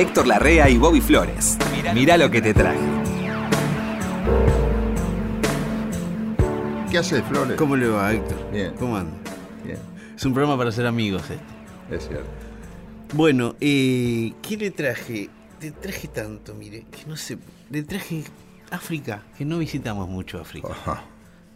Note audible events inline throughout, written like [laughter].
Héctor Larrea y Bobby Flores. Mirá lo que te traje. ¿Qué hace Flores? ¿Cómo le va, Héctor? Bien. ¿Cómo anda? Bien, Es un programa para ser amigos este. es cierto. Bueno, eh, ¿qué le traje? Le traje tanto, mire, que no sé. Le traje África, que no visitamos mucho África. Ajá.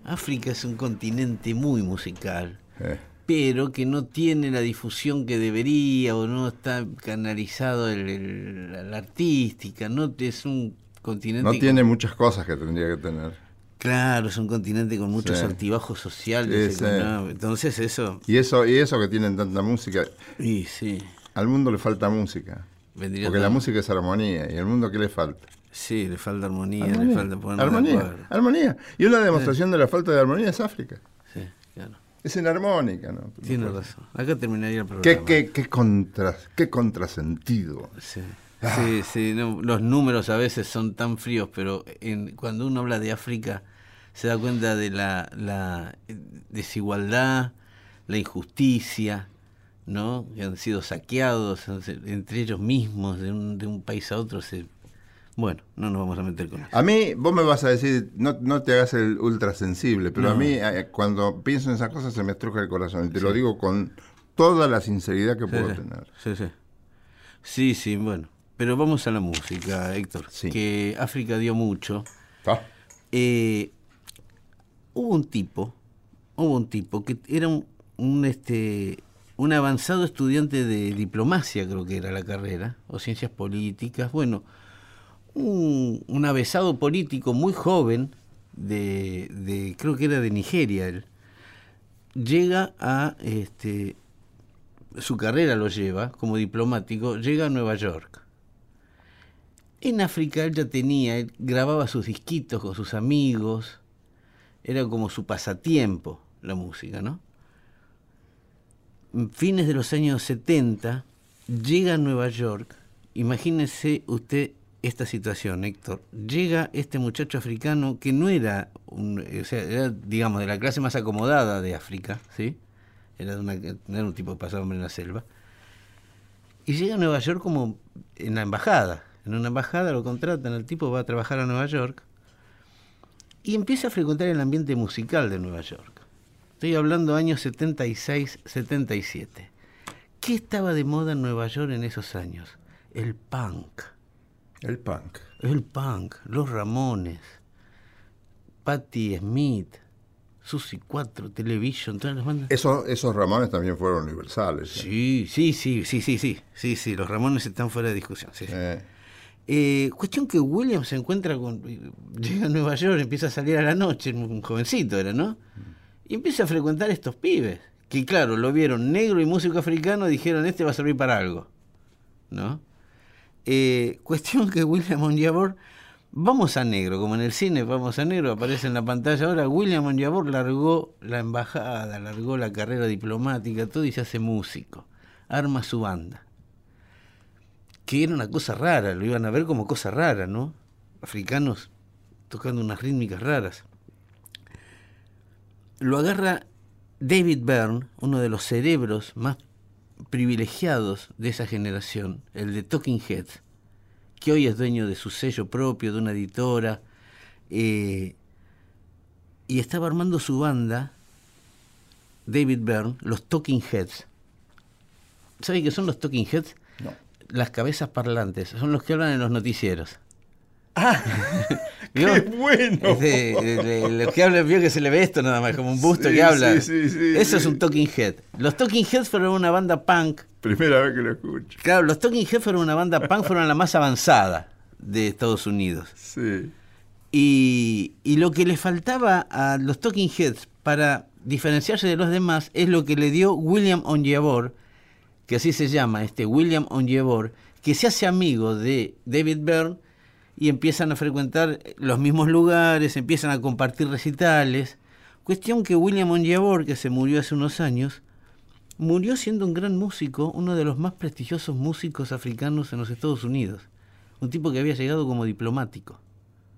África es un continente muy musical, Eh, pero que no tiene la difusión que debería o no está canalizado el, el- la artística. No es un continente. No tiene muchas cosas que tendría que tener. Claro, es un continente con muchos Sí. altibajos sociales. Sí, sí. económicos. Entonces eso. Y eso, y eso que tienen tanta música, Y sí. al mundo le falta música. Vendría Porque la música es armonía. ¿Y al mundo qué le falta? Sí, le falta armonía, Armonía. le falta armonía. armonía. Y una demostración de la falta de armonía es África. Es inarmónica, ¿no? Tiene razón. Acá terminaría el programa. ¿Qué, qué, qué, contra, qué contrasentido. Sí, Ah. sí, sí, no, los números a veces son tan fríos, pero en, cuando uno habla de África se da cuenta de la, la desigualdad, la injusticia, ¿no? Que han sido saqueados entre ellos mismos de un, de un país a otro. Se, bueno, no nos vamos a meter con eso. A mí, vos me vas a decir, no, no te hagas el ultra sensible, pero a mí eh, cuando pienso en esas cosas se me estruja el corazón. Y te lo digo con toda la sinceridad que Sí, puedo sí. tener. Sí, sí. Sí, sí, bueno. Pero vamos a la música, Héctor. Sí. Que África dio mucho. Ah, Eh, hubo un tipo, hubo un tipo que era un, un, este un avanzado estudiante de diplomacia, creo que era la carrera, o ciencias políticas, bueno, un, un avesado político muy joven, de, creo que era de Nigeria él, llega a, este, su carrera lo lleva como diplomático, llega a Nueva York. En África él ya tenía, él grababa sus disquitos con sus amigos, era como su pasatiempo la música, ¿no? Fines de los años 70, llega a Nueva York, imagínese usted esta situación, Héctor, llega este muchacho africano que no era, un, era, digamos, de la clase más acomodada de África, ¿sí? Era, era un tipo que pasaba en la selva. Y llega a Nueva York como en la embajada. En una embajada lo contratan, el tipo va a trabajar a Nueva York y empieza a frecuentar el ambiente musical de Nueva York. Estoy hablando años 76, 77. ¿Qué estaba de moda en Nueva York en esos años? El punk. El punk. El punk, los Ramones, Patti Smith, Susi 4, Television, todas las bandas. Esos, esos Ramones también fueron universales. ¿eh? Sí, sí, sí, sí, sí, sí, sí, sí, los Ramones están fuera de discusión. sí. Eh, Eh, cuestión que William se encuentra con. Llega a Nueva York, empieza a salir a la noche, un jovencito era, ¿no? Y empieza a frecuentar estos pibes. Que claro, lo vieron negro y músico africano, dijeron, este va a servir para algo. ¿No? Eh, cuestión que William Onyeabor, vamos a negro, como en el cine, vamos a negro, aparece en la pantalla ahora, William Onyeabor largó la embajada, largó la carrera diplomática, todo y se hace músico. Arma su banda que era una cosa rara, lo iban a ver como cosa rara, ¿no? Africanos tocando unas rítmicas raras. Lo agarra David Byrne, uno de los cerebros más privilegiados de esa generación, el de Talking Heads, que hoy es dueño de su sello propio, de una editora, eh, y estaba armando su banda, David Byrne, los Talking Heads. ¿Sabe qué son los Talking Heads? no. Las cabezas parlantes, son los que hablan en los noticieros. [laughs] ¡Qué bueno! Es de- de- de- los que hablan, vio que se le ve esto nada más, como un busto Sí, que habla. sí, sí, sí, Eso es un Talking Head. Los Talking Heads fueron una banda punk. Primera vez que lo escucho. Claro, los Talking Heads fueron una banda punk, fueron la más avanzada de Estados Unidos. Sí. Y, y lo que le faltaba a los Talking Heads para diferenciarse de los demás es lo que le dio William Onyeabor, que así se llama, este William Onyeabor, que se hace amigo de David Byrne y empiezan a frecuentar los mismos lugares, empiezan a compartir recitales. Cuestión que William Onyeabor, que se murió hace unos años, murió siendo un gran músico, uno de los más prestigiosos músicos africanos en los Estados Unidos. Un tipo que había llegado como diplomático.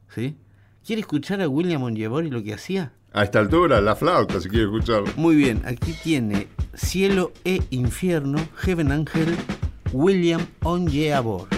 ¿Sí? ¿Quiere escuchar a William Onyeabor y lo que hacía? A esta altura, la flauta, si quiere escucharlo. Muy bien, aquí tiene Cielo e Infierno, Heaven Angel, William Onyeabor.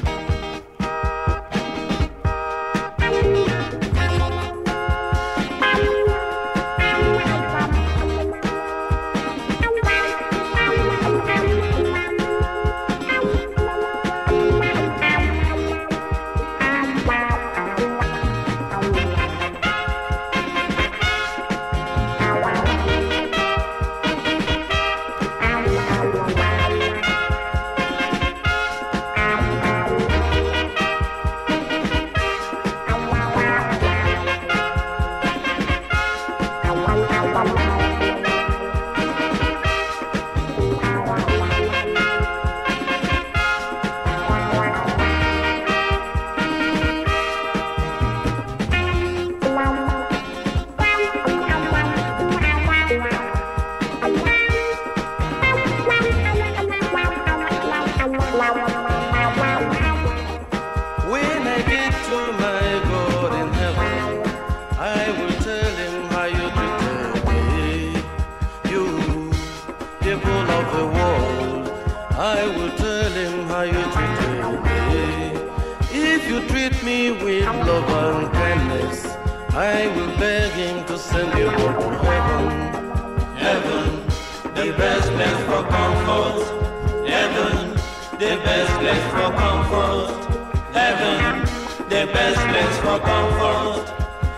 The best place for comfort. Heaven, the best place for comfort.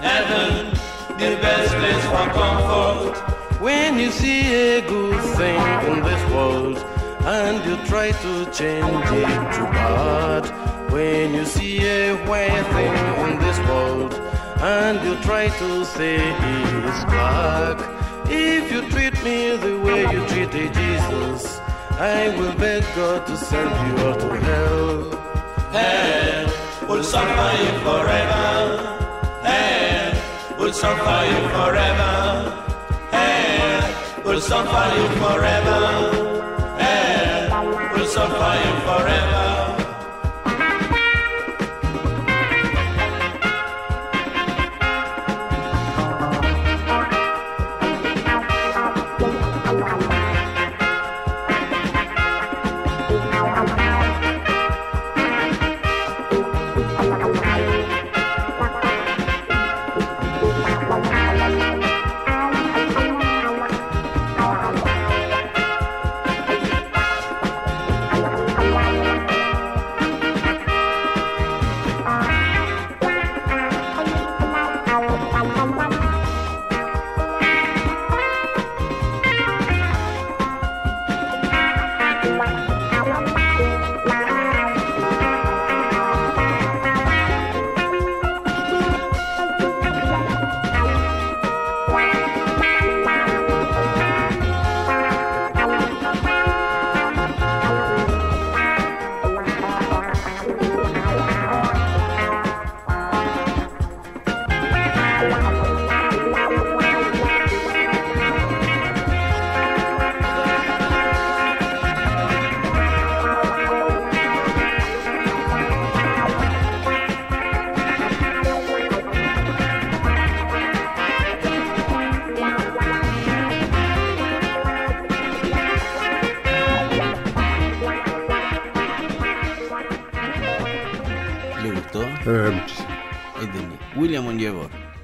Heaven, the best place for comfort. When you see a good thing in this world and you try to change it to bad. When you see a white thing in this world and you try to say it's black. If you treat me the way you treated Jesus, I will beg God to send you all to hell. Hell will suffer you forever. Hell will suffer you forever. Hell will suffer you forever. Hell will suffer you forever.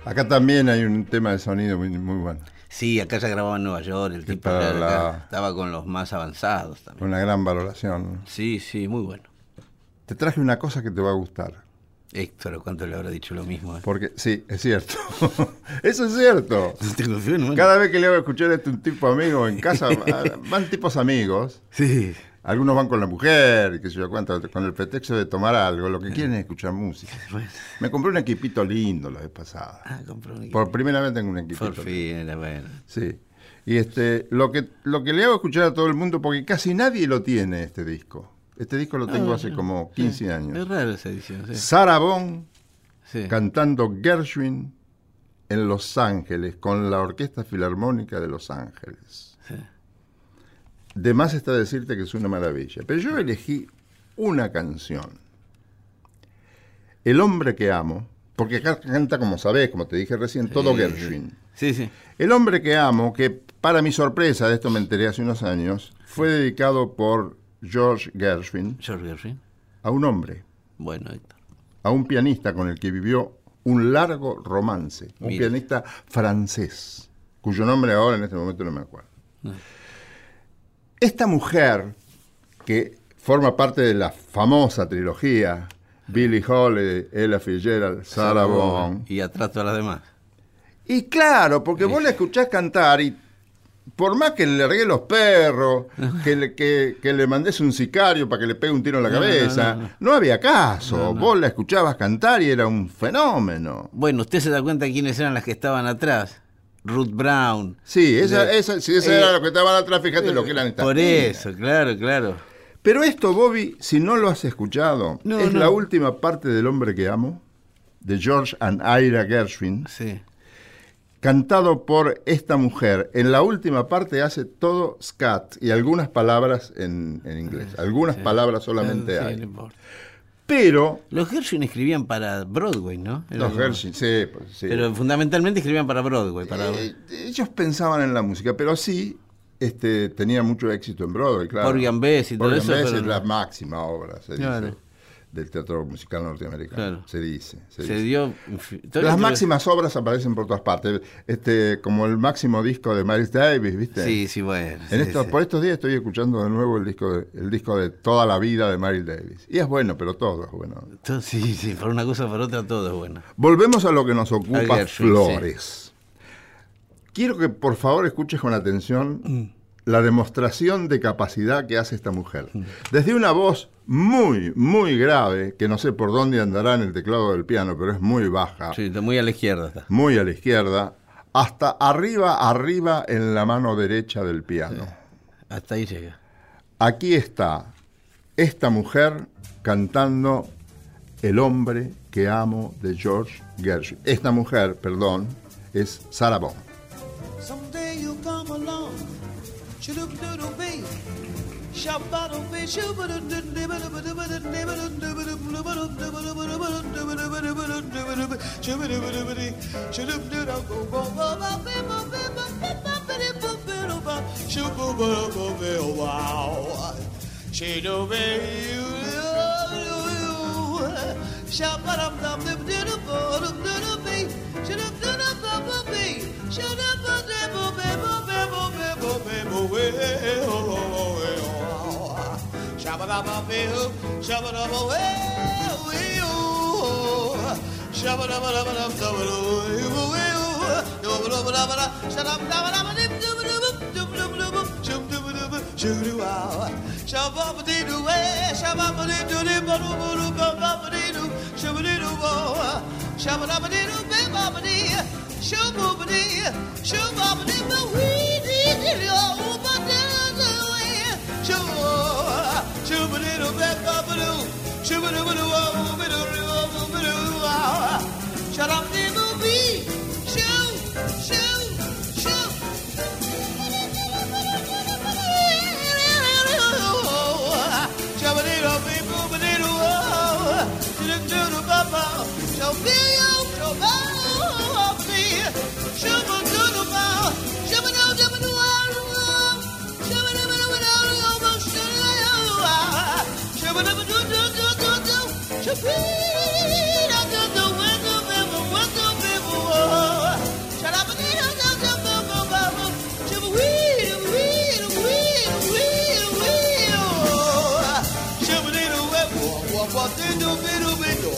Acá también hay un tema de sonido muy, muy bueno. Sí, acá ya grababa en Nueva York, el tipo la- estaba con los más avanzados también. Una gran valoración. Sí, sí, muy bueno. Te traje una cosa que te va a gustar. Héctor, ¿cuánto le habrá dicho lo mismo? eh? Porque, sí, es cierto. [laughs] Eso es cierto. [laughs] ¿Te confío, no? Cada vez que le hago escuchar a un tipo amigo en casa, [laughs] van tipos amigos. Sí. Algunos van con la mujer, qué sé yo cuánto, con el pretexto de tomar algo. Lo que quieren es escuchar música. [laughs] Bueno. Me compré un equipito lindo la vez pasada. Ah, compró un. Por primera vez tengo un equipito. Por fin, era bueno. Sí. Y este, lo que, lo que le hago escuchar a todo el mundo, porque casi nadie lo tiene este disco. Este disco lo tengo Ah, hace como 15 Es años. raro esa edición, sí. Sarah Sí. cantando Gershwin en Los Ángeles con la Orquesta Filarmónica de Los Ángeles. Sí. De más está decirte que es una maravilla. Pero yo elegí una canción. El hombre que amo, porque canta, como sabés, como te dije recién, todo Sí, Gershwin. Sí, sí. El hombre que amo, que para mi sorpresa, de esto me enteré hace unos años, fue dedicado por George Gershwin George Gershwin. a un hombre, Bueno, Héctor. a un pianista con el que vivió un largo romance, un pianista francés, cuyo nombre ahora en este momento no me acuerdo. No. Esta mujer, que forma parte de la famosa trilogía Billie Holiday, Ella Fitzgerald, Sarah Vaughan, Y atrás todas las demás. Y claro, porque vos la escuchás cantar y por más que le regué los perros, [laughs] que le, que, que le mandes un sicario para que le pegue un tiro en la no, cabeza, no, no, no. había caso. Vos la escuchabas cantar y era un fenómeno. Bueno, usted se da cuenta quiénes eran las que estaban atrás. Ruth Brown. Sí, esa, De- esa, si esa eh, era lo que estaban atrás, fíjate lo que eran estas. Por eso, claro, claro. Pero esto, Bobby, si no lo has escuchado, No, es no. la última parte del hombre que amo, de George and Ira Gershwin. Sí. cantado por esta mujer. En la última parte hace todo scat y algunas palabras en, en inglés. Algunas palabras solamente Sí, hay. no pero. Los Gershwin escribían para Broadway, ¿no? Los Gershwin, sí, pues, sí, Pero fundamentalmente escribían para Broadway. Eh, ellos pensaban en la música, pero sí este, tenían mucho éxito en Broadway, claro. Organ Bess y todo Organ eso. Bess es la máxima obra, se claro. dice del teatro musical norteamericano. Se dice. Se, dio. Las máximas obras aparecen por todas partes. Este, como el máximo disco de Miles Davis, ¿viste? Sí, sí, bueno. Por estos días estoy escuchando de nuevo el disco de, el disco de toda la vida de Miles Davis. Y es bueno, pero todo es bueno. Sí, sí, por una cosa o por otra todo es bueno. Volvemos a lo que nos ocupa, Flores. Quiero que por favor escuches con atención mm la demostración de capacidad que hace esta mujer. Mm. Desde una voz muy, muy grave, que no sé por dónde andará en el teclado del piano, pero es muy baja. Sí, muy a la izquierda. Muy a la izquierda, hasta arriba, arriba en la mano derecha del piano. Hasta ahí llega. Aquí está esta mujer cantando El hombre que amo de George Gershwin. Esta mujer, perdón, es Sarah Vaughan. Chinook doodle bee. Shabbattle bee. Chinook doodle go go go go Shabbat, I'm dumb, dumb, dumb, dumb, dumb, dumb, dumb, dumb, dumb, dumb, dumb, away. Shabba dabba bill, shabba dabba way, shabba shoo-boo-ba-dee, doo, baby, shabba dee, shabba dee, Uber, Uber, Uber.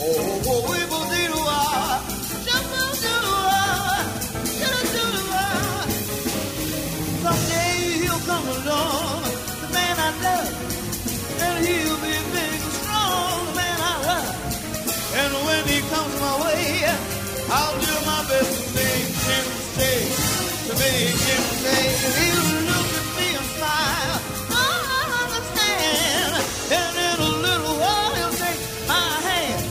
Oh, oh, oh. I'll do my best to make him stay, to make him stay. He'll look at me and smile, I understand. And in a little while he'll take my hand,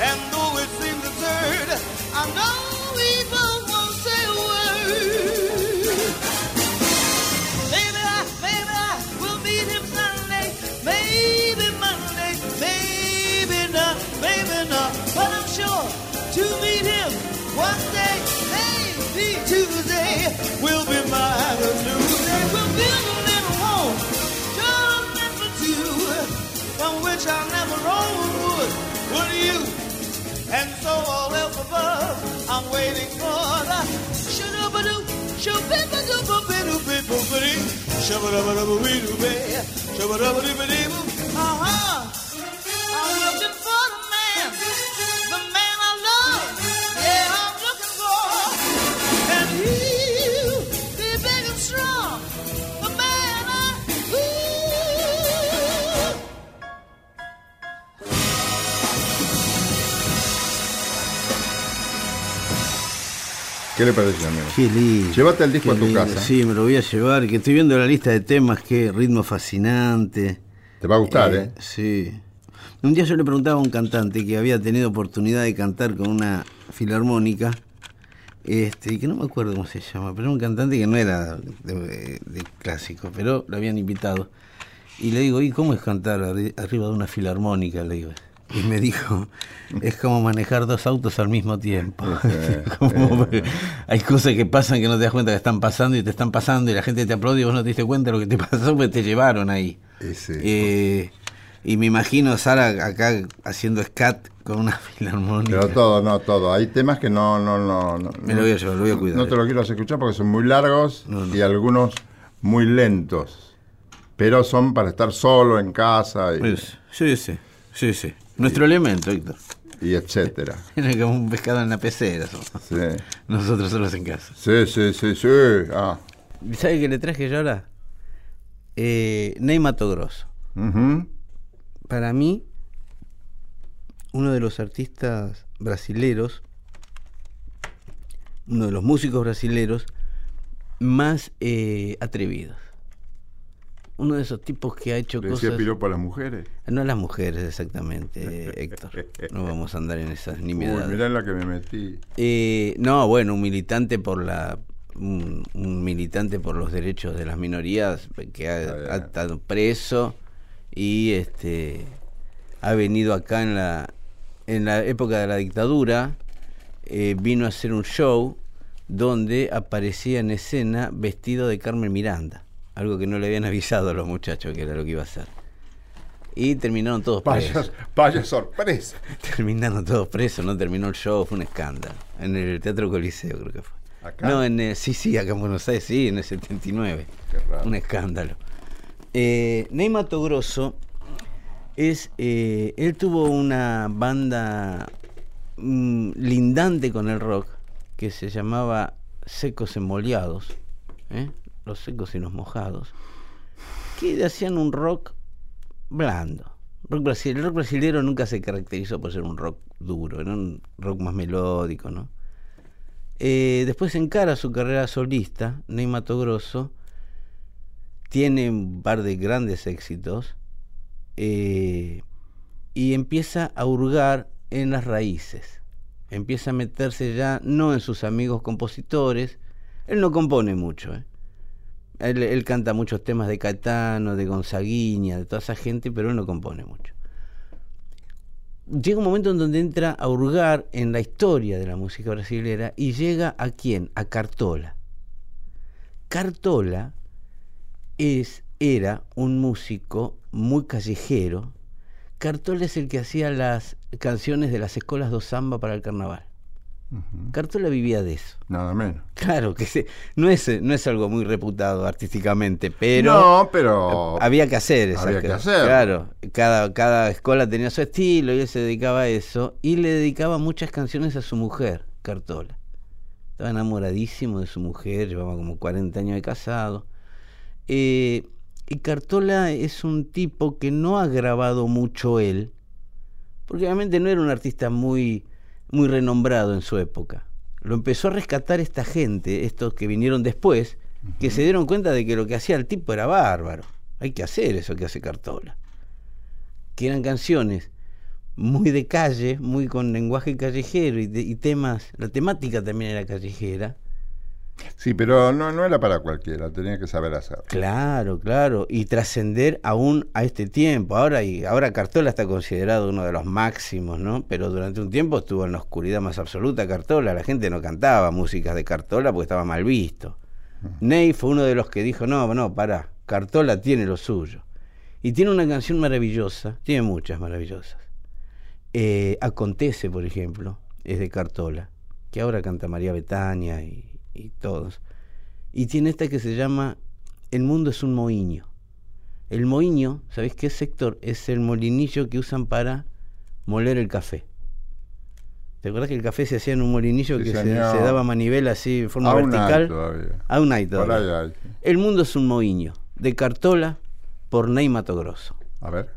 and though it seems absurd, I know we both won't say a word. Maybe I, maybe I will meet him Sunday, maybe Monday, maybe not, maybe not. But I'm sure to will be mine a We'll build a little home, just meant for two, from which I'll never own wood, would you? And so all else above, I'm waiting for the shoo-doo-ba-doo, shoo-bee-ba-doo-ba-bee-doo-bee-boo-ba-dee, shabba-dabba-dabba-wee-doo-bee, shabba-dabba-dee-ba-dee-boo. ¿Qué le pareció, amigo? Qué lindo. Llévate el disco a tu lindo. casa. Sí, me lo voy a llevar. Que estoy viendo la lista de temas, qué ritmo fascinante. Te va a gustar, ¿eh? Sí. Un día yo le preguntaba a un cantante que había tenido oportunidad de cantar con una filarmónica, este, que no me acuerdo cómo se llama, pero era un cantante que no era de, de clásico, pero lo habían invitado. Y le digo, ¿y cómo es cantar arri- arriba de una filarmónica? Le digo. Y me dijo, es como manejar dos autos al mismo tiempo. [laughs] Como- hay cosas que pasan que no te das cuenta que están pasando y te están pasando y la gente te aplaude y vos no te diste cuenta de lo que te [laughs] pasó porque te llevaron ahí. Eh, y me imagino Sara acá haciendo scat con una [laughs] filarmónica. Pero todo, no, todo. Hay temas que no, no, no. no Me lo voy a llevar, lo voy a cuidar. No te lo quiero escuchar porque son muy largos No, no. y algunos muy lentos. Pero son para estar solo en casa y, Pues, sí, sí, sí, sí. Nuestro elemento, Héctor. y etcétera. [laughs] Era como un pescado en la pecera. somos. Sí, Nosotros solos en casa. sí, sí, sí. sí. Ah. ¿Sabe qué le traje yo ahora? Eh, Ney Mato Grosso. Para mí, uno de los artistas brasileros, uno de los músicos brasileros más eh, atrevidos. Uno de esos tipos que ha hecho Le decía cosas... piropo a las mujeres. No a las mujeres exactamente, Héctor. No vamos a andar en esas Uy, nimiedades. mirá en la que me metí. Eh, no, bueno, un militante por la un, un militante por los derechos de las minorías que ha estado preso y este ha venido acá en la en la época de la dictadura eh, vino a hacer un show donde aparecía en escena vestido de Carmen Miranda, algo que no le habían avisado a los muchachos que era lo que iba a hacer. Y terminaron todos Vaya, presos. vaya sorpresa. [laughs] Terminaron todos presos, no terminó el show, fue un escándalo. En el Teatro Coliseo creo que fue. ¿Acá? No, en el- sí, sí, acá en Buenos Aires, sí, en el 79. Qué raro. Un escándalo. Eh, Ney Mato Grosso es, eh, él tuvo una banda mm, lindante con el rock que se llamaba Secos Emoliados, ¿eh? Los secos y los mojados, que hacían un rock blando. Rock brasile- el rock brasileño nunca se caracterizó por ser un rock duro, era un rock más melódico, ¿no? Eh, después encara su carrera solista, Ney Mato Grosso, tiene un par de grandes éxitos eh, y empieza a hurgar en las raíces. Empieza a meterse ya no en sus amigos compositores. Él no compone mucho. ¿eh? Él, canta muchos temas de Caetano, de Gonzaguiña, de toda esa gente, pero él no compone mucho. Llega un momento en donde entra a hurgar en la historia de la música brasilera y llega a quién? A Cartola. Cartola es, era un músico muy callejero. Cartola es el que hacía las canciones de las escuelas de samba para el carnaval. Cartola vivía de eso. Nada menos. Claro que. No es, no es algo muy reputado artísticamente, pero no, pero. había que hacer esas Había que hacer. Claro, cada, cada escuela tenía su estilo y él se dedicaba a eso y le dedicaba muchas canciones a su mujer, Cartola. Estaba enamoradísimo de su mujer, llevaba como 40 años de casado. Eh, y Cartola es un tipo que no ha grabado mucho él, porque obviamente no era un artista muy, muy renombrado en su época. Lo empezó a rescatar esta gente, estos que vinieron después, que se dieron cuenta de que lo que hacía el tipo era bárbaro. Hay que hacer eso que hace Cartola. Que eran canciones muy de calle, muy con lenguaje callejero y, de- y temas, la temática también era callejera. Sí, pero no, no era para cualquiera, tenía que saber hacer. Claro, claro, y trascender aún a este tiempo. Ahora y ahora Cartola está considerado uno de los máximos, ¿no? Pero durante un tiempo estuvo en la oscuridad más absoluta Cartola. La gente no cantaba músicas de Cartola porque estaba mal visto. Ney fue uno de los que dijo, no, no, para, Cartola tiene lo suyo. Y tiene una canción maravillosa, tiene muchas maravillosas. Eh, Acontece, por ejemplo, es de Cartola, que ahora canta María Betania y, y todos. Y tiene esta que se llama El mundo es un mohiño. El mohiño, ¿sabéis qué sector? Es el molinillo que usan para moler el café. ¿Te acuerdas que el café se hacía en un molinillo Sí, que se, daba manivela así en forma Aún vertical? todavía. Aún hay todavía. hay. El mundo es un mohiño, de Cartola por Ney Mato Grosso. A ver.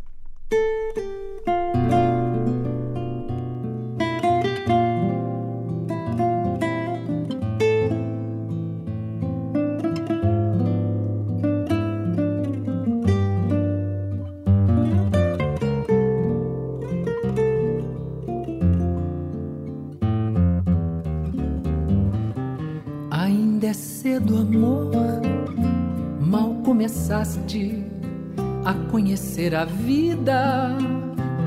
A conhecer a vida.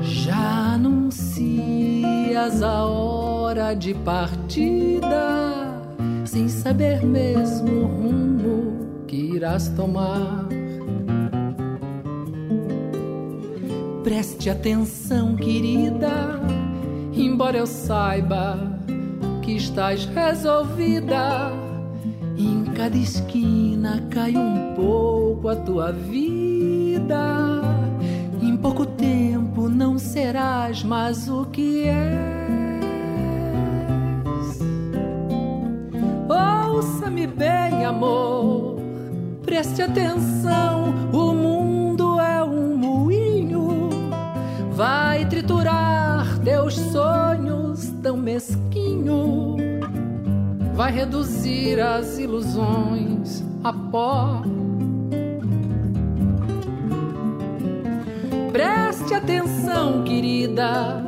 Já anuncias a hora de partida, sem saber mesmo o rumo que irás tomar. Preste atenção, querida, embora eu saiba que estás resolvida. Em cada esquina cai um pouco a tua vida. Em pouco tempo não serás mais o que és. Ouça-me bem, amor, preste atenção. O mundo é um moinho, vai triturar teus sonhos tão mesquinho, vai reduzir as ilusões a pó. Preste atenção, querida.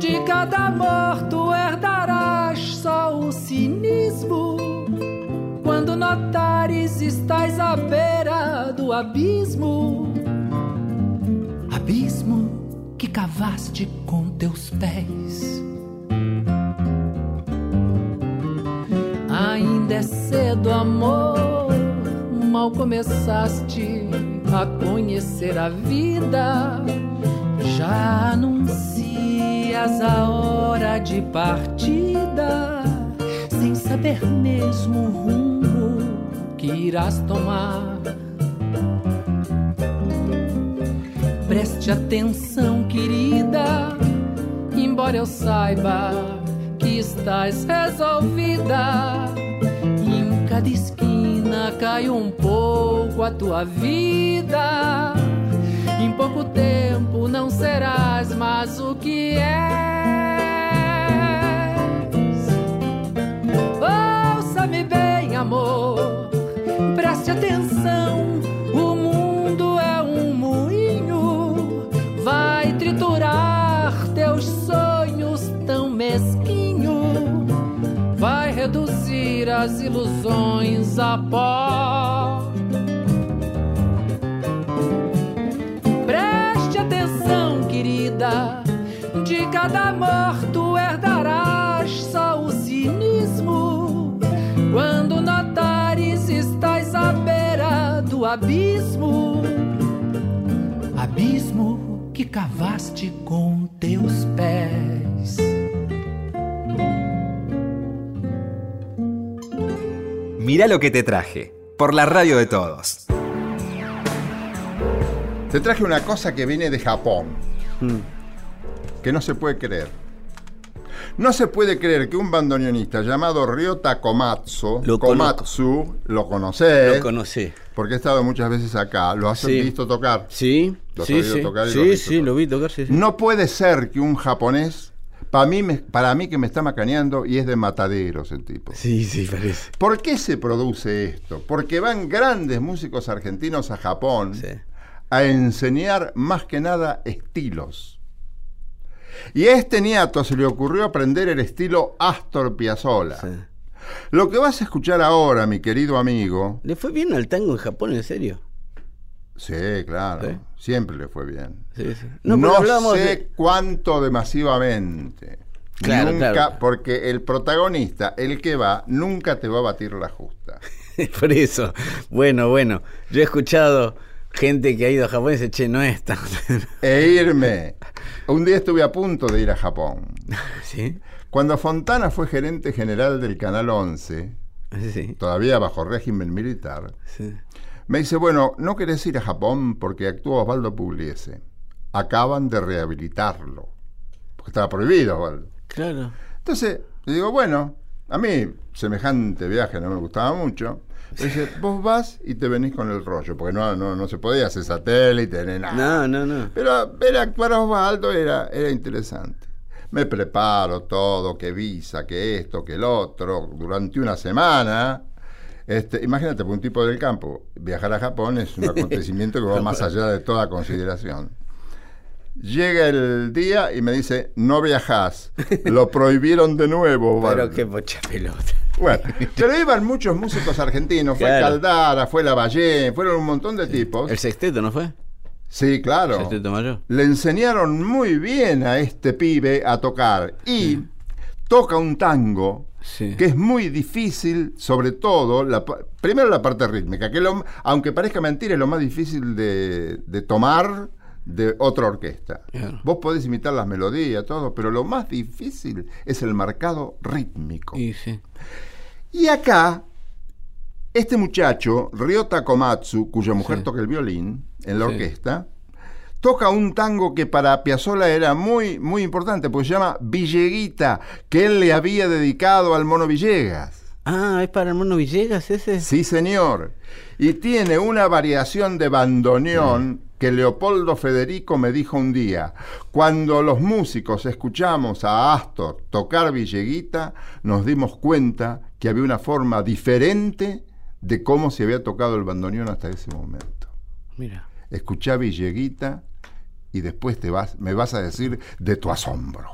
De cada amor tu herdarás só o cinismo. Quando notares estás à beira do abismo, abismo que cavaste com teus pés. Ainda é cedo, amor. Mal começaste a conhecer a vida. Já anuncias a hora de partida, sem saber mesmo o rumo que irás tomar. Preste atenção, querida, embora eu saiba que estás resolvida. Em cada esquina cai um pouco a tua vida. Em pouco tempo não serás mais o que és. Ouça-me bem, amor, preste atenção. Reduzir as ilusões a pó. Preste atenção, querida. De cada amor tu herdarás só o cinismo. Quando notares estás à beira do abismo, abismo que cavaste com teus pés. Mirá lo que te traje, por la radio de todos. Te traje una cosa que viene de Japón, que no se puede creer. No se puede creer que un bandoneonista llamado Ryota Komatsu, Lo Komatsu, lo conocés, Lo conocí. porque he estado muchas veces acá, lo has Sí. visto tocar. Sí, Lo has sí, oído sí. tocar y lo Sí, visto sí, tocar. lo vi tocar, sí, sí. No puede ser que un japonés, para mí, me- para mí que me está macaneando y es de mataderos el tipo. Sí, sí, parece. ¿Por qué se produce esto? Porque van grandes músicos argentinos a Japón Sí. a enseñar más que nada estilos. Y a este niato se le ocurrió aprender el estilo Astor Piazzolla. sí. Lo que vas a escuchar ahora, mi querido amigo, ¿Le fue bien al tango en Japón, en serio? Sí, claro, ¿Sí? siempre le fue bien. Sí, sí. No, hablábamos sé de- cuánto de masivamente. Claro, nunca, claro. porque el protagonista, el que va, nunca te va a batir la justa. [laughs] Por eso. Bueno, bueno. Yo he escuchado gente que ha ido a Japón y dice, che, no es tan. [laughs] E irme. Un día estuve a punto de ir a Japón. [laughs] ¿Sí? Cuando Fontana fue gerente general del Canal 11, Sí. todavía bajo régimen militar, sí. Me dice, bueno, ¿no querés ir a Japón porque actúa Osvaldo Pugliese? Acaban de rehabilitarlo. Porque estaba prohibido, Osvaldo. Claro. Entonces, le digo, bueno, a mí semejante viaje no me gustaba mucho. Me dice, [laughs] vos vas y te venís con el rollo, porque no, no, no se podía hacer satélite ni nada. No, no, no. Pero ver actuar a Osvaldo era, era interesante. Me preparo todo, que visa, que esto, que el otro, durante una semana. Este, imagínate, un tipo del campo, viajar a Japón es un [laughs] acontecimiento que va más allá de toda consideración. Llega el día y me dice, no viajás, lo [laughs] prohibieron de nuevo. Pero Osvaldo". qué pocha pelota. Bueno, pero iban muchos músicos argentinos, fue Claro. Caldara, fue Lavallén, fueron un montón de tipos. ¿El sexteto no fue? Sí, claro. Sexteto mayor. Le enseñaron muy bien a este pibe a tocar y toca un tango Sí. que es muy difícil, sobre todo, la primero la parte rítmica, que lo- aunque parezca mentira, es lo más difícil de, de tomar de otra orquesta. Claro. Vos podés imitar las melodías, todo, pero lo más difícil es el marcado rítmico. Y sí. Y acá, este muchacho, Ryota Komatsu, cuya mujer Sí. toca el violín en la Sí. orquesta, toca un tango que para Piazzolla era muy, muy importante, porque se llama Villeguita, que él le había dedicado al mono Villegas. Ah, ¿es para el mono Villegas ese? Sí, señor. Y tiene una variación de bandoneón que Leopoldo Federico me dijo un día. Cuando los músicos escuchamos a Astor tocar Villeguita, nos dimos cuenta que había una forma diferente de cómo se había tocado el bandoneón hasta ese momento. Mira. Escuchá Villeguita y después te vas, me vas a decir de tu asombro.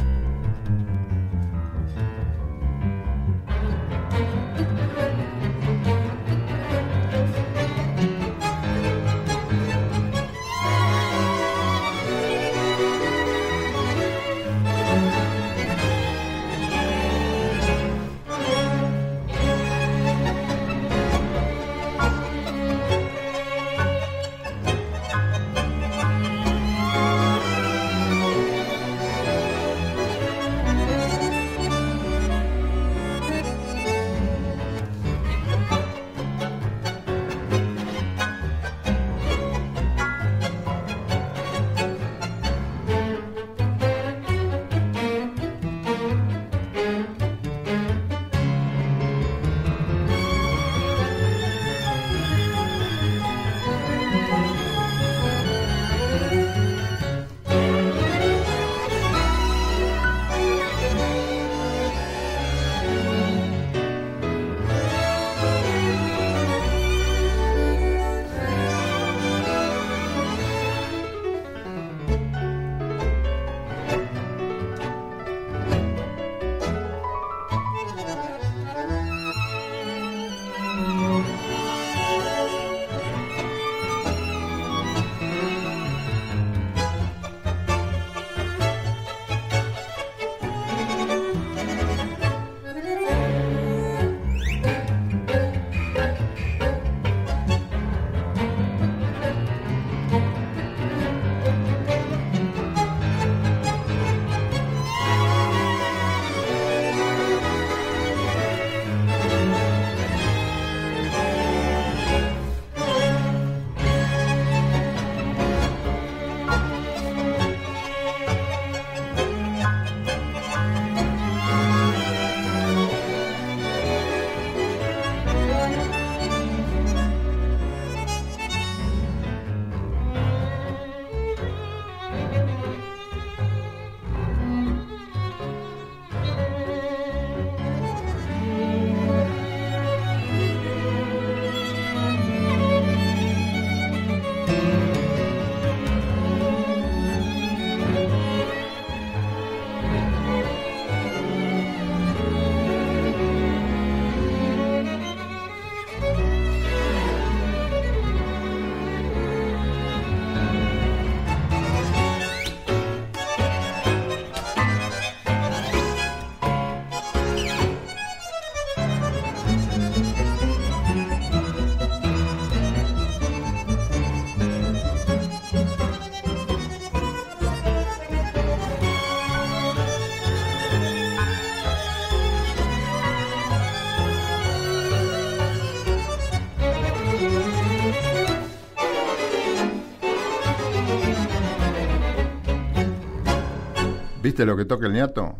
¿Viste lo que toca el ñato?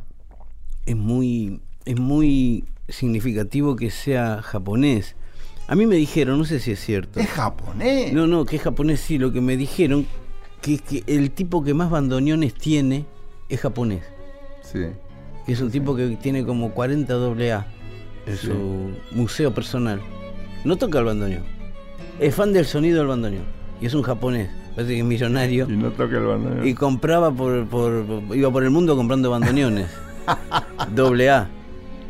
Es muy, es muy significativo que sea japonés. A mí me dijeron, no sé si es cierto. Es japonés. No, no, que es japonés sí, lo que me dijeron, que es que el tipo que más bandoneones tiene es japonés. Sí. Que es un tipo que tiene como 40 AA en Sí. su museo personal. No toca el bandoneón. Es fan del sonido del bandoneón. Y es un japonés. Parece que es millonario. Y no toca el bandoneón. Y compraba por, por- iba por el mundo comprando bandoneones. [laughs] doble A.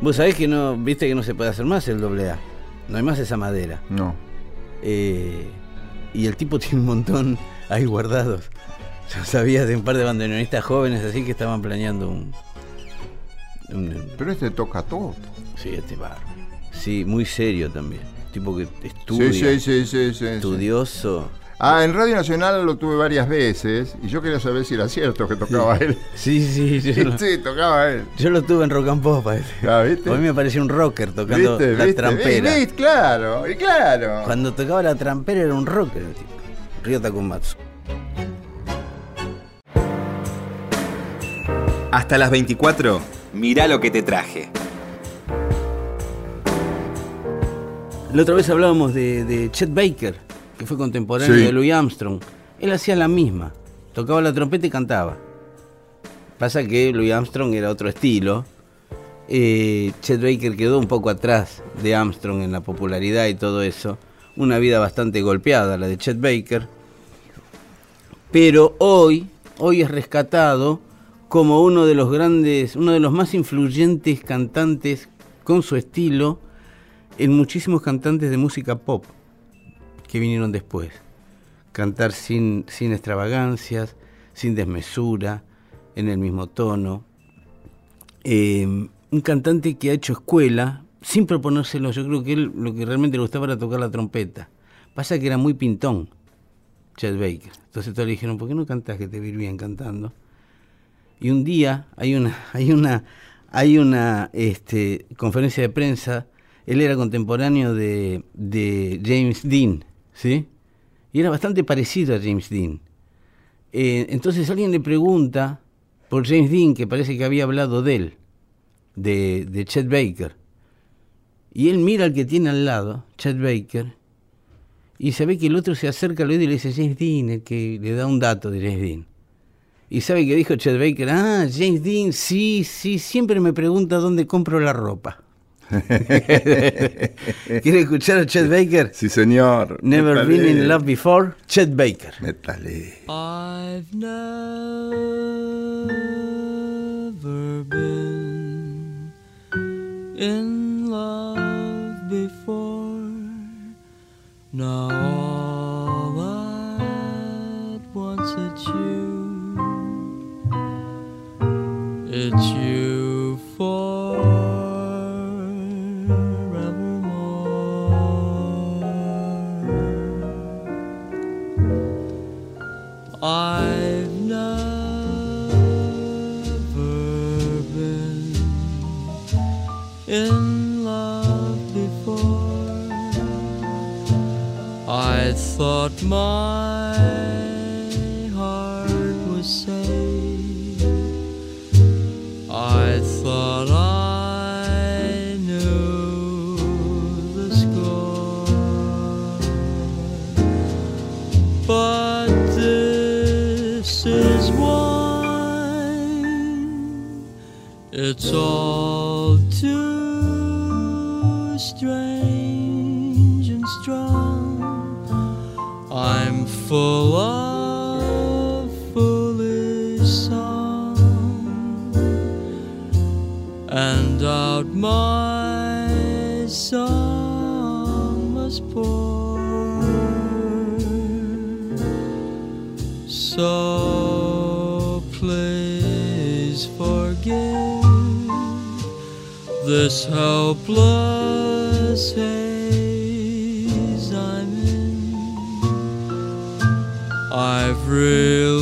Vos sabés que no, viste que no se puede hacer más el doble A. No hay más esa madera. No. Eh, y el tipo [laughs] tiene un montón. ahí guardados. Yo sabía de un par de bandoneonistas jóvenes así que estaban planeando un. un- Pero este toca todo. sí, este bar. Sí, muy serio también. Tipo que estudia, sí, sí, sí. estudioso. Ah, en Radio Nacional lo tuve varias veces y yo quería saber si era cierto que tocaba él. Sí, sí, [laughs] lo, Sí, tocaba él. yo lo tuve en rock and pop. parece. Ah, ¿viste? A mí me parecía un rocker tocando ¿Viste? la ¿Viste? trampera. ¿Viste? Claro, y claro. Cuando tocaba la trampera era un rocker el tipo. Ryota Komatsu. Hasta las 24, mirá lo que te traje. La otra vez hablábamos de, de Chet Baker, que fue contemporáneo Sí. de Louis Armstrong. Él hacía la misma. Tocaba la trompeta y cantaba. Pasa que Louis Armstrong era otro estilo. Eh, Chet Baker quedó un poco atrás de Armstrong en la popularidad y todo eso. Una vida bastante golpeada la de Chet Baker. Pero hoy, hoy es rescatado como uno de los grandes, uno de los más influyentes cantantes con su estilo en muchísimos cantantes de música pop que vinieron después. Cantar sin, sin extravagancias, sin desmesura, en el mismo tono. Eh, un cantante que ha hecho escuela sin proponérselo. Yo creo que él lo que realmente le gustaba era tocar la trompeta. Pasa que era muy pintón, Chet Baker. Entonces todos le dijeron, ¿por qué no cantás que te bien cantando? Y un día hay una, [laughs] hay una, hay una este, conferencia de prensa. Él era contemporáneo de James Dean, ¿sí? Y era bastante parecido a James Dean. Eh, entonces alguien le pregunta por James Dean, que parece que había hablado de él, de, de Chet Baker. Y él mira al que tiene al lado, Chet Baker, y se ve que el otro se acerca al oído y le dice James Dean, el que le da un dato de James Dean. Y sabe que dijo Chet Baker, ah, James Dean, sí, sí, siempre me pregunta dónde compro la ropa. [laughs] ¿Quiere escuchar a Chet Baker? Sí, señor. Never Métale. been in love before, Chet Baker. Métale. I've never been in love before. Now all at once it's you. It's you thought my heart was safe. I thought I knew the score. But this is wine. It's all full of foolish song and out my song must pour. So please forgive this helpless haze I've really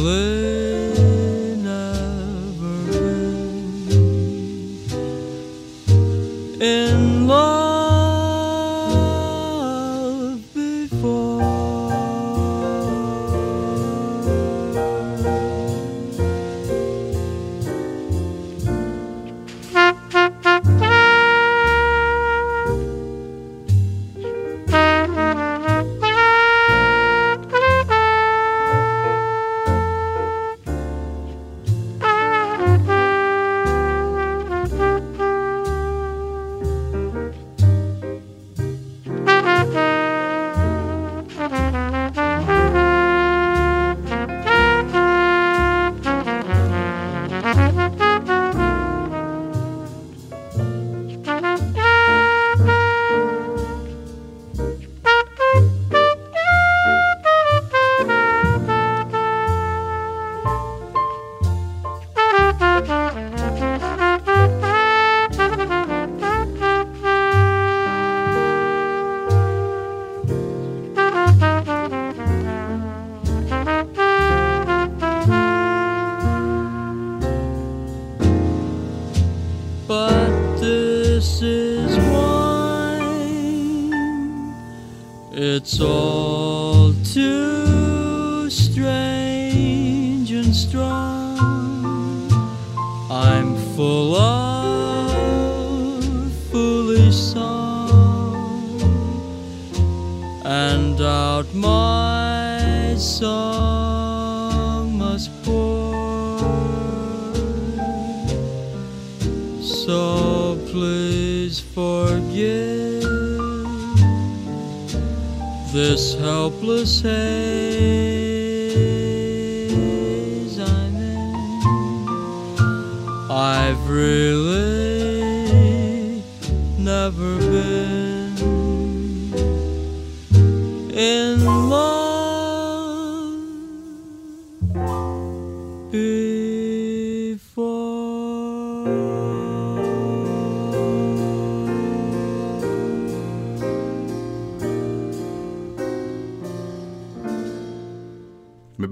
this helpless haze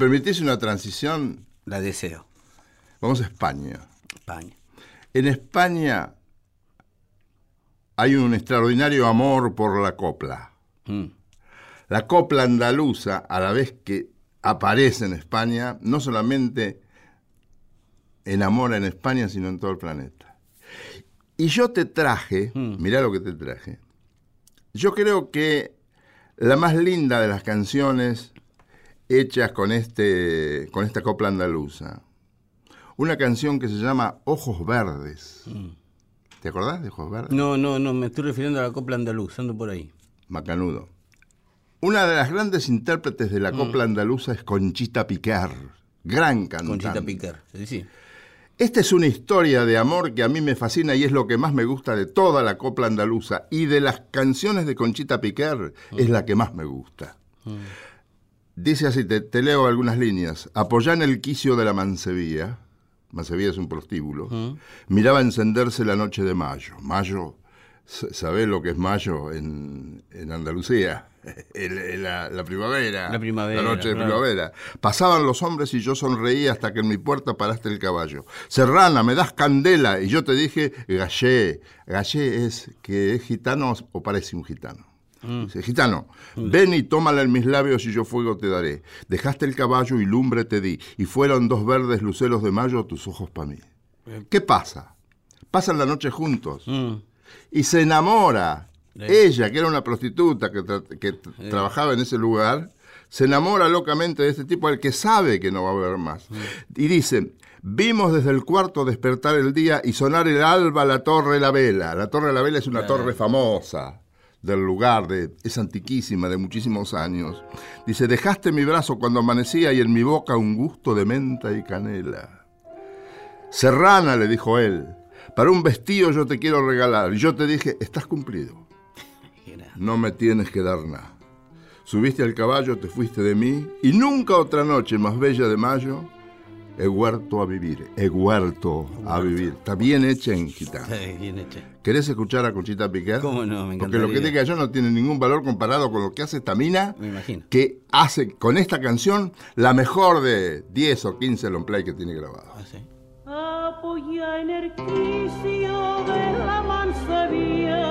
permitís una transición? La deseo. Vamos a España. España. En España hay un extraordinario amor por la copla. Mm. La copla andaluza, a la vez que aparece en España, no solamente enamora en España, sino en todo el planeta. Y yo te traje, mirá lo que te traje, yo creo que la más linda de las canciones hechas con, este, con esta copla andaluza, una canción que se llama Ojos Verdes. ¿Te acordás de Ojos Verdes? No, no, no, me estoy refiriendo a la copla andaluz, ando por ahí. Macanudo. Una de las grandes intérpretes de la Mm. copla andaluza es Conchita Piquer, gran cantante. Conchita Piquer. Sí, sí. Esta es una historia de amor que a mí me fascina y es lo que más me gusta de toda la copla andaluza y de las canciones de Conchita Piquer es la que más me gusta. Dice así, te, te leo algunas líneas. Apoyá en el quicio de la mancebía, mancebía es un prostíbulo, miraba encenderse la noche de mayo. Mayo, ¿sabés lo que es mayo en, en Andalucía? [laughs] El- el- la, la primavera. La primavera, La noche de claro. primavera. Pasaban los hombres y yo sonreía hasta que en mi puerta paraste el caballo. Serrana, me das candela. Y yo te dije, gallé. Gallé es que es gitano o parece un gitano. Dice, gitano, ven y tómala en mis labios y yo fuego te daré. Dejaste el caballo y lumbre te di. Y fueron dos verdes luceros de mayo tus ojos para mí. ¿Qué pasa? Pasan la noche juntos Mm. y se enamora. Ella, que era una prostituta que, tra- que t- trabajaba en ese lugar, se enamora locamente de este tipo al que sabe que no va a haber más. Y dice, vimos desde el cuarto despertar el día y sonar el alba la torre la vela. La torre la vela es una torre famosa del lugar, de, es antiquísima, de muchísimos años. Dice, dejaste mi brazo cuando amanecía y en mi boca un gusto de menta y canela. Serrana, le dijo él, para un vestido yo te quiero regalar. Y yo te dije, estás cumplido. No me tienes que dar nada. Subiste al caballo, te fuiste de mí, y nunca otra noche más bella de mayo he huerto a vivir. He huerto a vivir. Está bien hecha en gitano. Sí, bien hecha. ¿Querés escuchar a Conchita Piquer? ¿Cómo no? Me Porque lo que diga yo no tiene ningún valor comparado con lo que hace esta mina, Me imagino. que hace con esta canción la mejor de 10 o 15 long play que tiene grabado. Ah, sí. apoya en el quicio de la mansevía.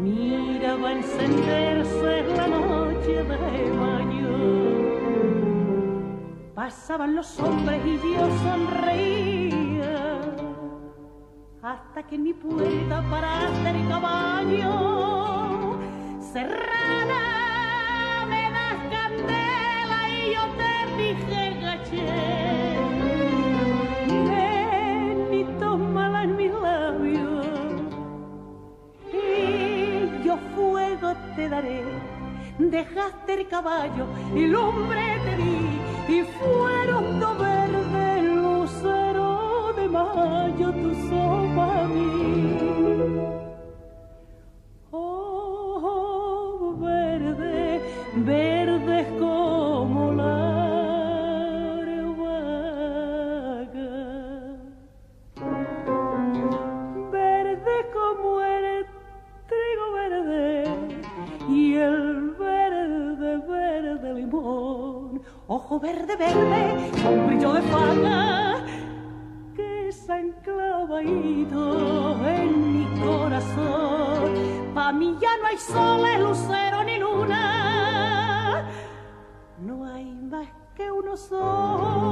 Mira, va a encenderse la noche de mayo. Pasaban los hombres y yo sonreía. Hasta que en mi puerta paraste el caballo. Serrana, me das candela y yo te dije gaché. Ven y tómala en mis labios y yo fuego te daré. Dejaste el caballo y lumbre te di, y fueron dos mayo tu sopa a mí. Oh, verde, verdes como la vaga verde como el trigo verde y el verde verde limón. Ojo verde verde con brillo de faga ha enclavadito en mi corazón Pa' mí ya no hay soles, lucero ni luna. No hay más que uno solo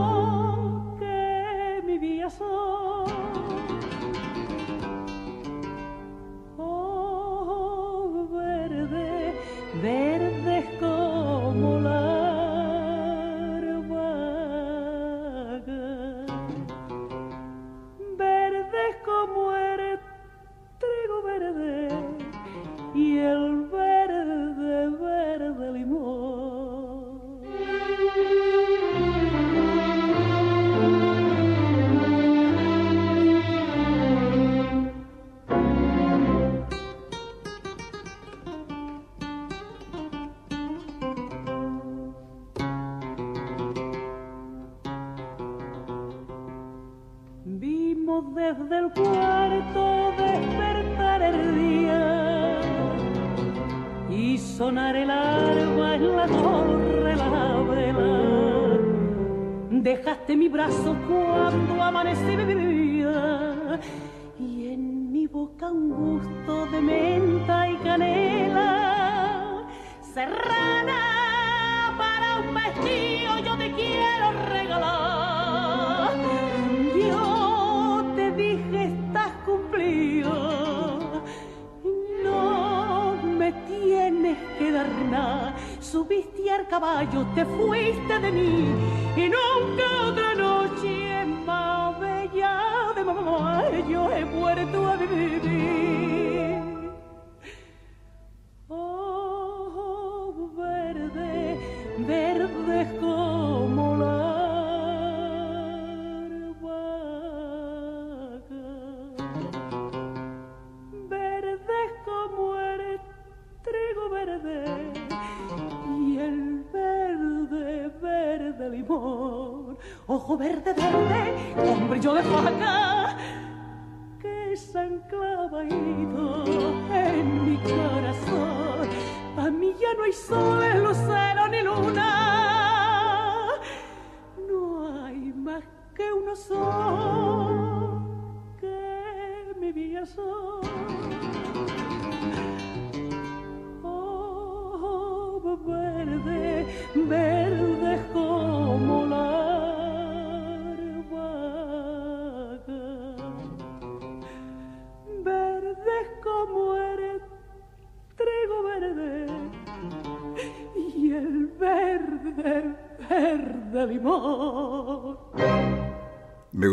verde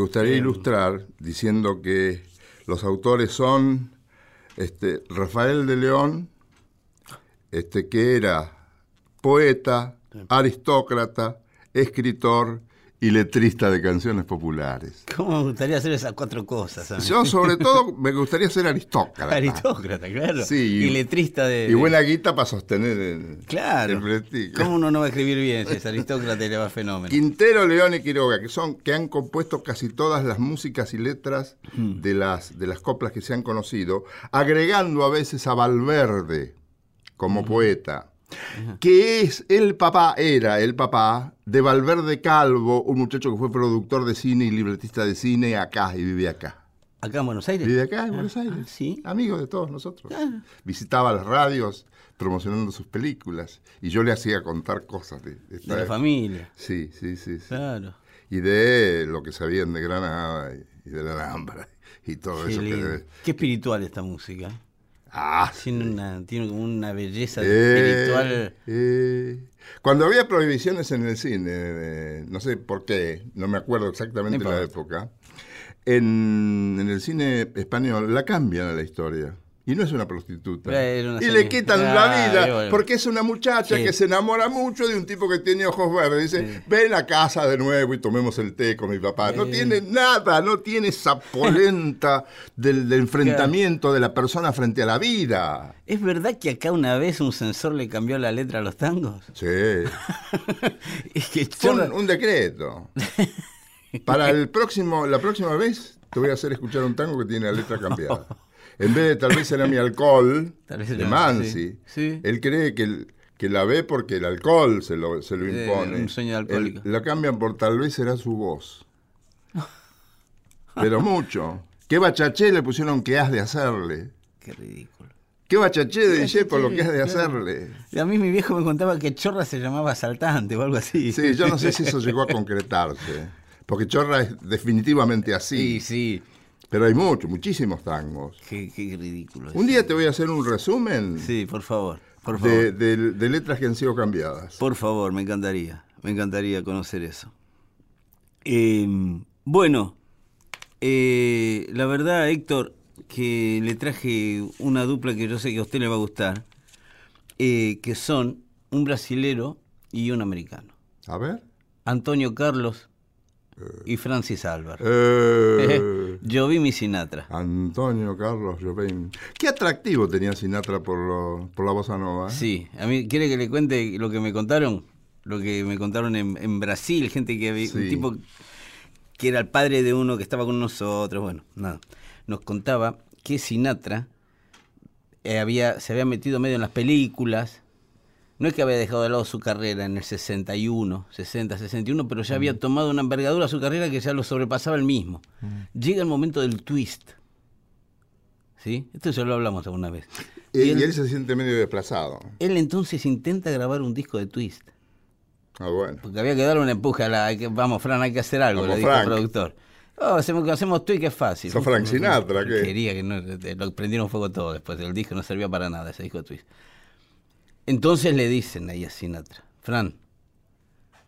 Me gustaría ilustrar diciendo que los autores son este, Rafael de León, este, que era poeta, aristócrata, escritor y letrista de canciones populares. ¿Cómo me gustaría hacer esas cuatro cosas? Yo, sobre [laughs] todo, me gustaría ser aristócrata. Aristócrata, claro. Sí, y letrista de. Y buena guita para sostener el, Claro. el prestigio. ¿Cómo uno no va a escribir bien si es [laughs] aristócrata y le va fenómeno? Quintero, León y Quiroga, que son que han compuesto casi todas las músicas y letras Hmm. de las de las coplas que se han conocido, agregando a veces a Valverde como Hmm. poeta, que es el papá, era el papá de Valverde Calvo, un muchacho que fue productor de cine y libretista de cine acá y vive acá. ¿Acá en Buenos Aires? Vive acá en Ah, Buenos Aires. ah, sí. Amigo de todos nosotros. Visitaba las radios promocionando sus películas y yo le hacía contar cosas de, de De la familia. Sí, sí, sí. sí. Claro. Y de lo que sabían de Granada y, de la Alhambra y todo Qué eso que debe. Qué espiritual esta música. Ah, Tiene, una, tiene una belleza eh, espiritual. eh. Cuando había prohibiciones en el cine, eh, no sé por qué, no me acuerdo exactamente No la época, en, en el cine español la cambian a la historia. Y no es una prostituta. Una y le quitan la vida bueno. porque es una muchacha Sí. que se enamora mucho de un tipo que tiene ojos verdes. Dice, Sí. ven a casa de nuevo y tomemos el té con mi papá. No tiene nada, no tiene esa polenta [laughs] del, del enfrentamiento de la persona frente a la vida. ¿Es verdad que acá una vez un censor le cambió la letra a los tangos? Sí. [laughs] es que Fue un, un decreto. [laughs] Para el próximo, la próxima vez te voy a hacer escuchar un tango que tiene la letra cambiada. En vez de tal vez era mi alcohol, Tal vez de Mansi, sí, él cree que, el- que la ve porque el alcohol se lo, se lo Eh, impone. un sueño alcohólico. Él- la cambian por tal vez será su voz. Pero mucho. ¿Qué bachaché le pusieron que has de hacerle? Qué ridículo. Qué bachaché de bachaché, por lo que has de hacerle. A mí mi viejo me contaba que Chorra se llamaba asaltante o algo así. Sí, yo no sé si eso llegó a concretarse. Porque Chorra es definitivamente así. [laughs] Sí, sí. Pero hay muchos, muchísimos tangos. Qué, qué ridículo. Un día te voy a hacer un resumen Sí, por favor. Por favor. de, de- de letras que han sido cambiadas. Por favor, me encantaría. Me encantaría conocer eso. Eh, bueno, eh, la verdad, Héctor, que le traje una dupla que yo sé que a usted le va a gustar, eh, que son un brasilero y un americano. A ver. Antonio Carlos y Francis Álvaro. Eh, [laughs] Jobim y Sinatra. Antonio Carlos Jobim. Qué atractivo tenía Sinatra por, lo- por la bossa nova. ¿eh? Sí, a mí, ¿quiere que le cuente lo que me contaron? Lo que me contaron en, en Brasil, gente que había, un Sí. tipo que era el padre de uno que estaba con nosotros, bueno, nada. Nos contaba que Sinatra eh, había, se había metido medio en las películas. No es que había dejado de lado su carrera en el 61, 60, 61, pero ya Mm. había tomado una envergadura a su carrera que ya lo sobrepasaba el mismo. Mm. Llega el momento del twist. ¿Sí? Esto ya lo hablamos alguna vez. Y, Y y él- se siente medio desplazado. Él entonces intenta grabar un disco de twist. Ah, bueno. Porque había que darle un empuje a la. hay que- vamos, Fran, hay que hacer algo, Vamos, le dijo el Frank. productor. Oh, hacemos, hacemos tweet que es fácil. Sos Frank Sinatra, ¿qué? Quería que no. te- Lo prendieron fuego todo después. El disco no servía para nada, ese disco de twist. Entonces le dicen ahí a Sinatra, Fran,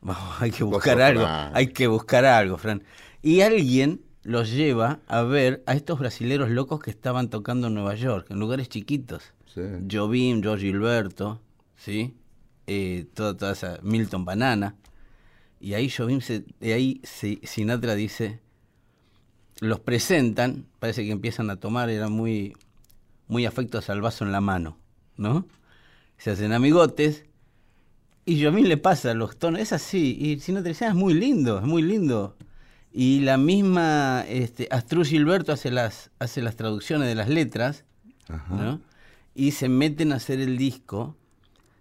vamos, hay que buscar algo, Frank. hay que buscar algo, Fran. Y alguien los lleva a ver a estos brasileros locos que estaban tocando en Nueva York, en lugares chiquitos. Sí. Jobim, George Gilberto, ¿sí? Eh, toda, toda esa Milton Banana. Y ahí Jobim, se, de ahí se- Sinatra dice, los presentan, parece que empiezan a tomar, eran muy, muy afectos al vaso en la mano, ¿no? Se hacen amigotes. Y Jobim le pasa los tonos, es así. Y Sinatra dice, "Ah, es muy lindo, es muy lindo. Y la misma este, Astrud Gilberto hace las, hace las traducciones de las letras, ¿no? Y se meten a hacer el disco,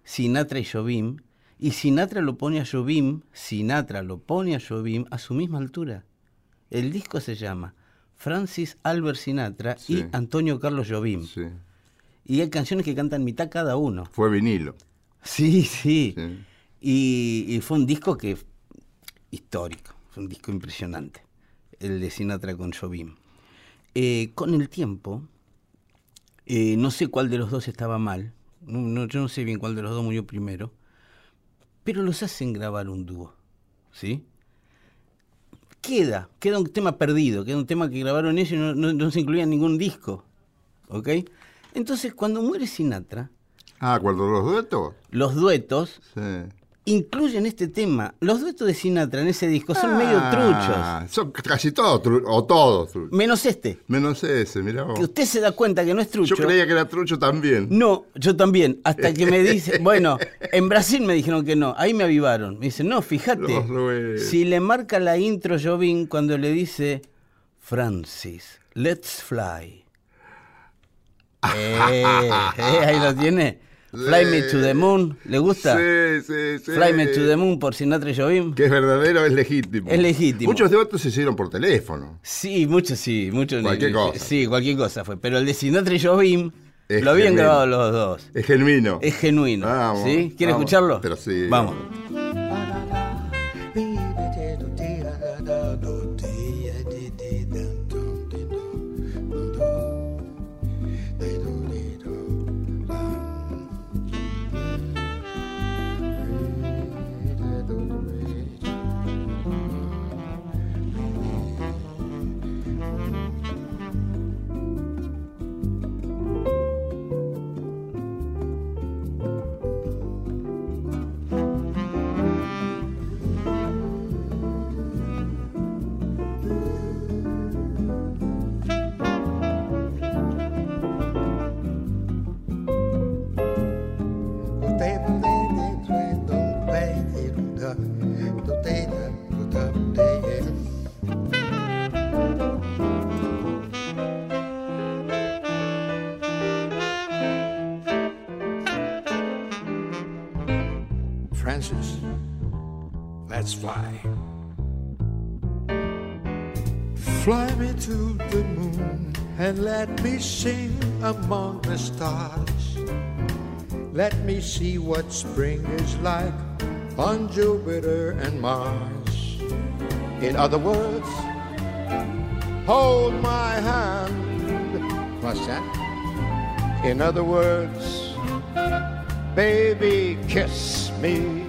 Sinatra y Jobim, y Sinatra lo pone a Jobim, Sinatra lo pone a Jobim a su misma altura. El disco se llama Francis Albert Sinatra Sí. y Antonio Carlos Jobim. Sí. Y hay canciones que cantan mitad cada uno. Fue vinilo. Sí, sí. Sí. Y, y fue un disco que histórico, fue un disco impresionante, el de Sinatra con Jobim. Eh, con el tiempo, eh, no sé cuál de los dos estaba mal, no, no- yo no sé bien cuál de los dos murió primero, pero los hacen grabar un dúo, ¿sí? Queda, queda un tema perdido, queda un tema que grabaron ellos y no, no- no se incluía en ningún disco, ¿ok? Entonces, cuando muere Sinatra, Ah, cuando los duetos. los duetos Sí. incluyen este tema. Los duetos de Sinatra en ese disco son medio Ah, Son casi todos truchos, o todos truchos. truchos. Menos este. Menos ese, mirá vos. Que usted se da cuenta que no es trucho. Yo creía que era trucho también. No, yo también. Hasta que me [laughs] dice, bueno, en Brasil me dijeron que no. Ahí me avivaron. Me dicen, no, fíjate. Si le marca la intro Jobim cuando le dice, Francis, let's fly. Eh, eh, ahí lo tiene. Fly me to the moon. ¿Le gusta? Sí, sí, sí. Fly me to the moon por Sinatra y Jobim. Que es verdadero, es legítimo. Es legítimo. Muchos debates se hicieron por teléfono. Sí, muchos sí, muchos. Cualquier cosa. Sí, cualquier cosa fue. Pero el de Sinatra y Jobim Es lo habían genuino. grabado los dos. Es genuino. Es genuino. Vamos, ¿Sí? ¿Quiere vamos. escucharlo? Pero sí. Vamos. Let's fly. Fly me to the moon. and let me sing among the stars. Let me see what spring is like on Jupiter and Mars. In other words, hold my hand. What's that? In other words, baby, kiss me.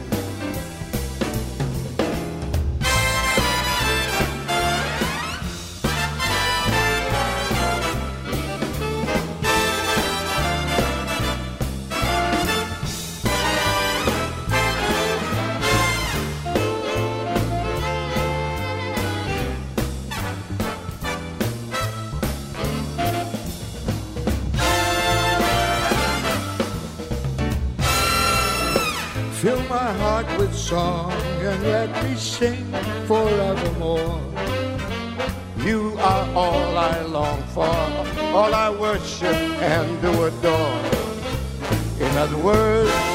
Song and let me sing forevermore. You are all I long for, all I worship and do adore. In other words,